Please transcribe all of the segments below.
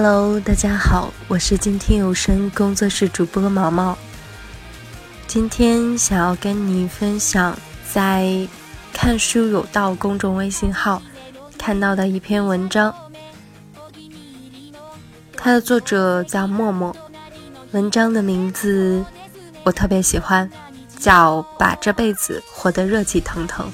Hello，大家好，我是今天有声工作室主播毛毛。今天想要跟你分享在“看书有道”公众微信号看到的一篇文章，它的作者叫默默。文章的名字我特别喜欢，叫《把这辈子活得热气腾腾》。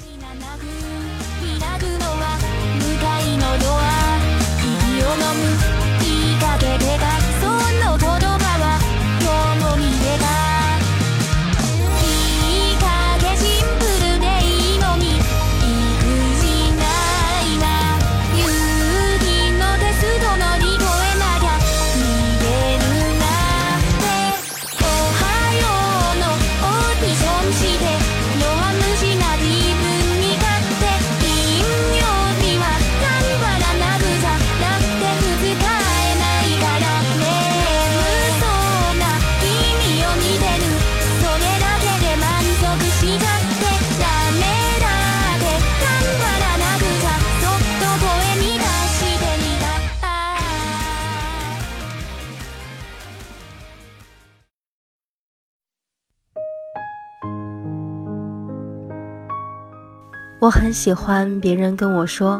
我很喜欢别人跟我说：“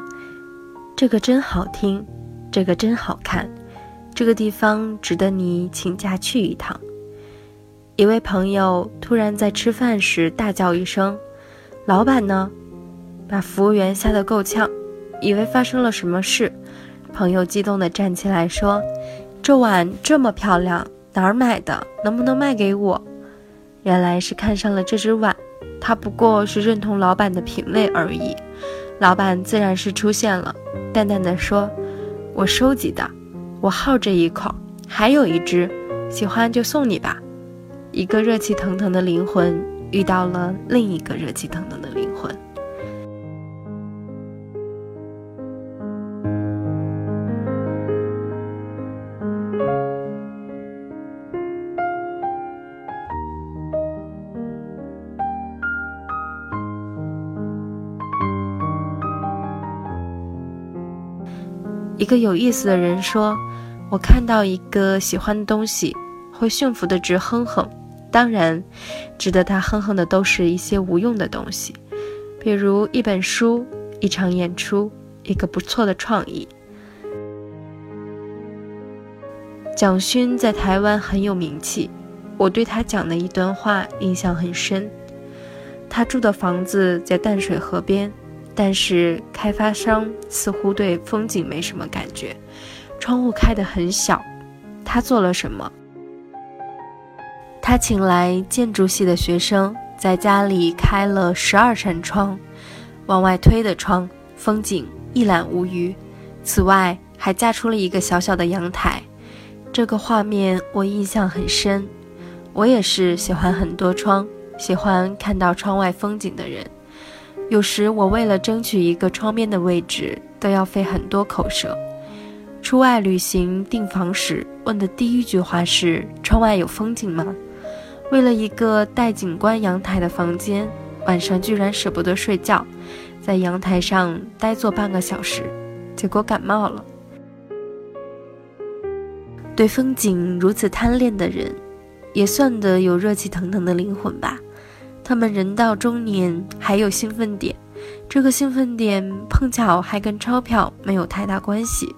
这个真好听，这个真好看，这个地方值得你请假去一趟。”一位朋友突然在吃饭时大叫一声：“老板呢？”把服务员吓得够呛，以为发生了什么事。朋友激动地站起来说：“这碗这么漂亮，哪儿买的？能不能卖给我？”原来是看上了这只碗。他不过是认同老板的品味而已，老板自然是出现了，淡淡的说：“我收集的，我好这一口，还有一只，喜欢就送你吧。”一个热气腾腾的灵魂遇到了另一个热气腾腾的灵魂。一个有意思的人说：“我看到一个喜欢的东西，会驯服的直哼哼。当然，值得他哼哼的都是一些无用的东西，比如一本书、一场演出、一个不错的创意。”蒋勋在台湾很有名气，我对他讲的一段话印象很深。他住的房子在淡水河边。但是开发商似乎对风景没什么感觉，窗户开得很小。他做了什么？他请来建筑系的学生，在家里开了十二扇窗，往外推的窗，风景一览无余。此外，还架出了一个小小的阳台。这个画面我印象很深。我也是喜欢很多窗，喜欢看到窗外风景的人。有时我为了争取一个窗边的位置，都要费很多口舌。出外旅行订房时，问的第一句话是：“窗外有风景吗？”为了一个带景观阳台的房间，晚上居然舍不得睡觉，在阳台上呆坐半个小时，结果感冒了。对风景如此贪恋的人，也算得有热气腾腾的灵魂吧。他们人到中年还有兴奋点，这个兴奋点碰巧还跟钞票没有太大关系。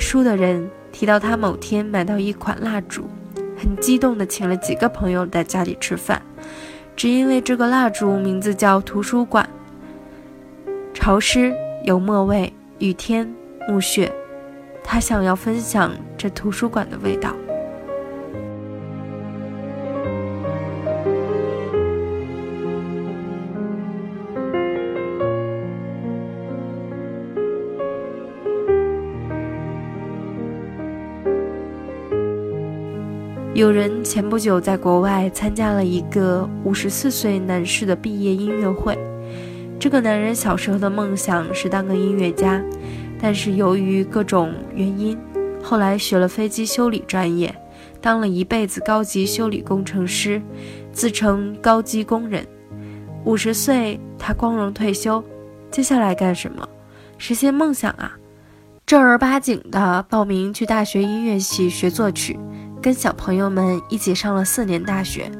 书的人提到，他某天买到一款蜡烛，很激动地请了几个朋友在家里吃饭，只因为这个蜡烛名字叫图书馆。潮湿油墨味，雨天墓穴，他想要分享这图书馆的味道。有人前不久在国外参加了一个五十四岁男士的毕业音乐会。这个男人小时候的梦想是当个音乐家，但是由于各种原因，后来学了飞机修理专业，当了一辈子高级修理工程师，自称高级工人。五十岁，他光荣退休，接下来干什么？实现梦想啊！正儿八经的报名去大学音乐系学作曲。跟小朋友们一起上了四年大学，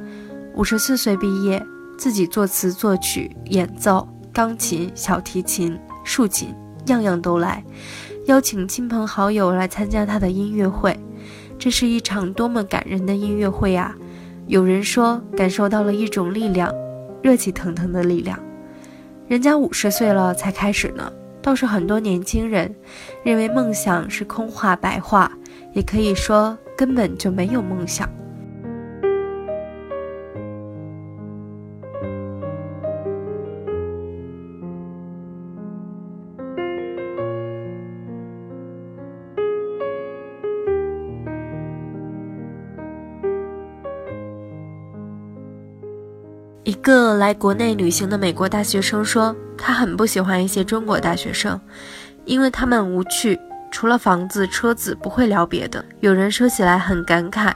五十四岁毕业，自己作词作曲、演奏钢琴、小提琴、竖琴，样样都来。邀请亲朋好友来参加他的音乐会，这是一场多么感人的音乐会啊！有人说感受到了一种力量，热气腾腾的力量。人家五十岁了才开始呢，倒是很多年轻人认为梦想是空话白话，也可以说。根本就没有梦想。一个来国内旅行的美国大学生说，他很不喜欢一些中国大学生，因为他们无趣。除了房子、车子，不会聊别的。有人说起来很感慨，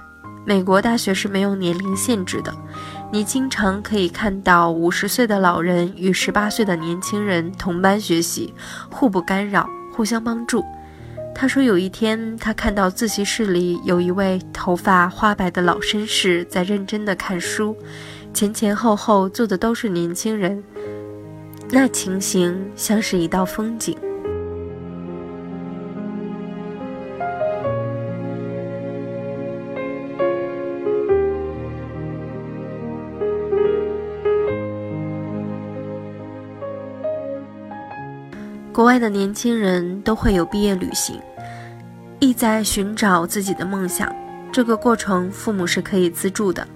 美国大学是没有年龄限制的，你经常可以看到五十岁的老人与十八岁的年轻人同班学习，互不干扰，互相帮助。他说，有一天他看到自习室里有一位头发花白的老绅士在认真的看书，前前后后坐的都是年轻人，那情形像是一道风景。国外的年轻人都会有毕业旅行，意在寻找自己的梦想。这个过程父母是可以资助的。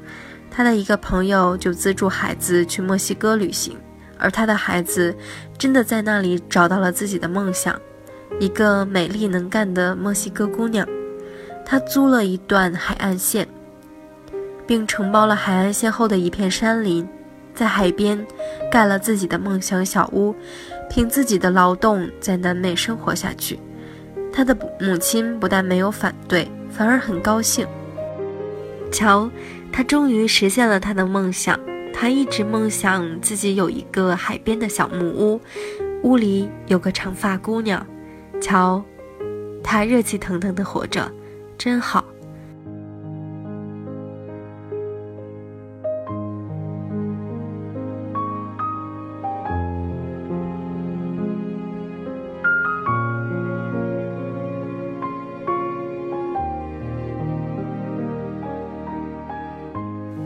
他的一个朋友就资助孩子去墨西哥旅行，而他的孩子真的在那里找到了自己的梦想，一个美丽能干的墨西哥姑娘。他租了一段海岸线，并承包了海岸线后的一片山林。在海边盖了自己的梦想小屋，凭自己的劳动在南美生活下去。他的母亲不但没有反对，反而很高兴。瞧，他终于实现了他的梦想。他一直梦想自己有一个海边的小木屋，屋里有个长发姑娘。瞧，他热气腾腾地活着，真好。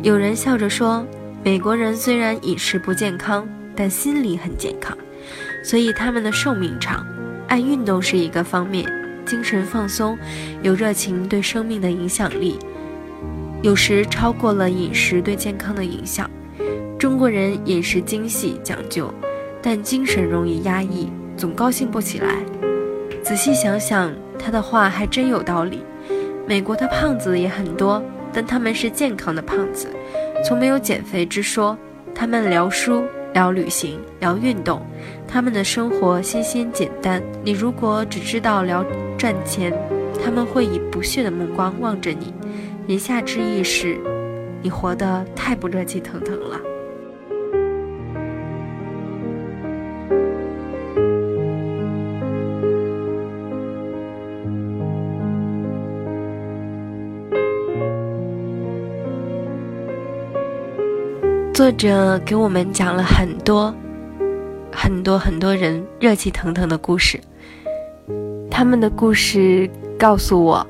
有人笑着说：“美国人虽然饮食不健康，但心理很健康，所以他们的寿命长。爱运动是一个方面，精神放松，有热情对生命的影响力，有时超过了饮食对健康的影响。中国人饮食精细讲究，但精神容易压抑，总高兴不起来。仔细想想，他的话还真有道理。美国的胖子也很多。”但他们是健康的胖子，从没有减肥之说。他们聊书、聊旅行、聊运动，他们的生活新鲜简单。你如果只知道聊赚钱，他们会以不屑的目光望着你。言下之意是，你活得太不热气腾腾了。作者给我们讲了很多、很多、很多人热气腾腾的故事。他们的故事告诉我，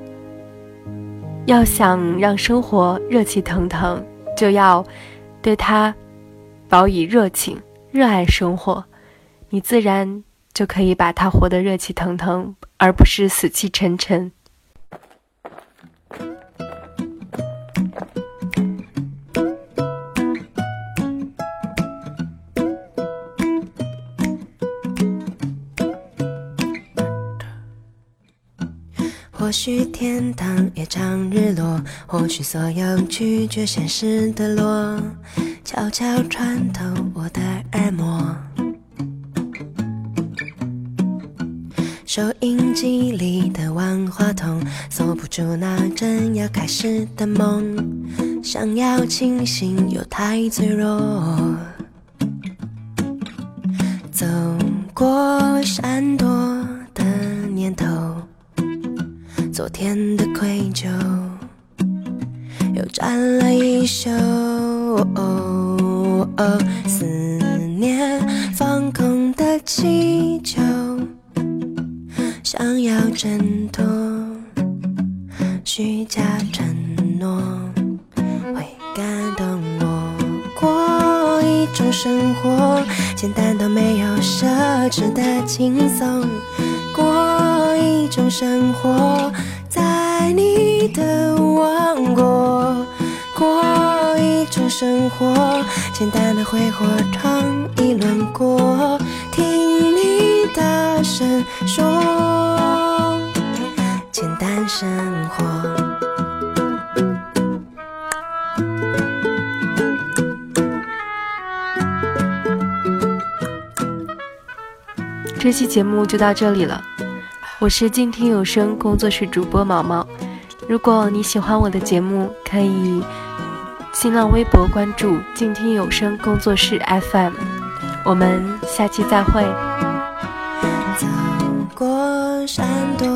要想让生活热气腾腾，就要对它保以热情，热爱生活，你自然就可以把它活得热气腾腾，而不是死气沉沉。或许天堂也常日落，或许所有拒绝现实的落，悄悄穿透我的耳膜。收音机里的万花筒，锁不住那正要开始的梦。想要清醒又太脆弱，走过闪躲的念头。昨天的愧疚又占了一宿，思念放空的气球，想要挣脱虚假承诺，会感动我。过一种生活，简单到没有奢侈的轻松。种生活，在你的王国。过一种生活，简单的挥霍尝一轮过，听你大声说，简单生活。这期节目就到这里了，我是静听有声工作室主播毛毛。如果你喜欢我的节目，可以新浪微博关注静听有声工作室 FM。我们下期再会。闪躲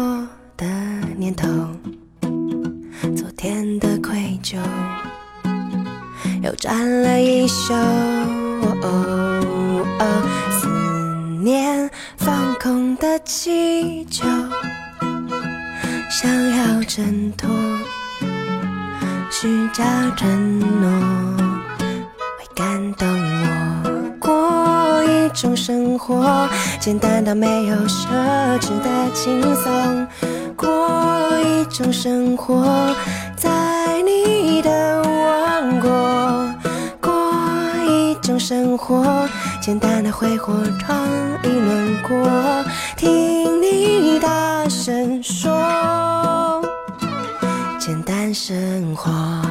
的念头，昨天的愧疚又占了一宿。的气球，想要挣脱虚假承诺，会感动我。过一种生活，简单到没有奢侈的轻松。过一种生活，在你的王国。过一种生活，简单的挥霍闯一轮过，听你大声说，简单生活。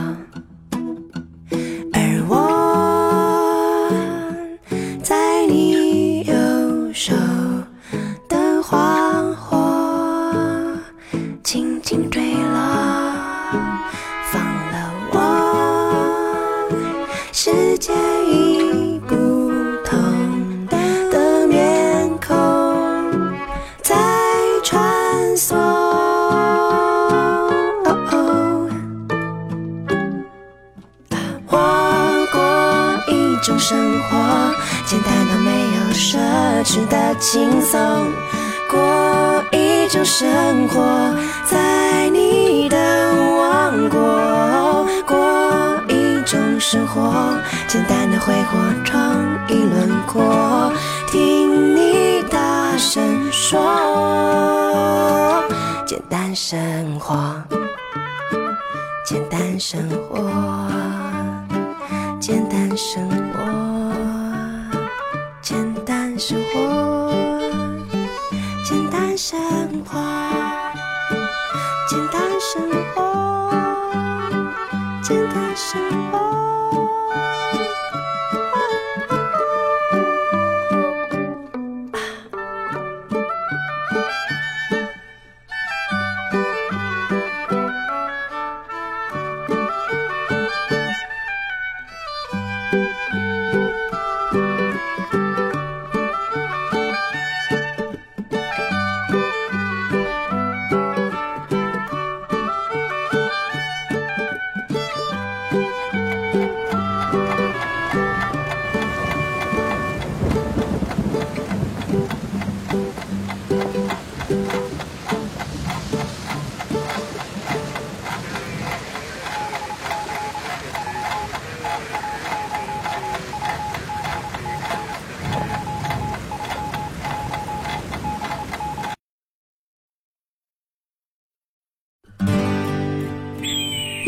生活简单到没有奢侈的轻松，过一种生活，在你的王国。过一种生活，简单的挥霍闯一轮廓，听你大声说，简单生活，简单生活，简单生活。简单生活，简单生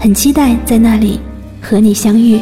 很期待在那里和你相遇。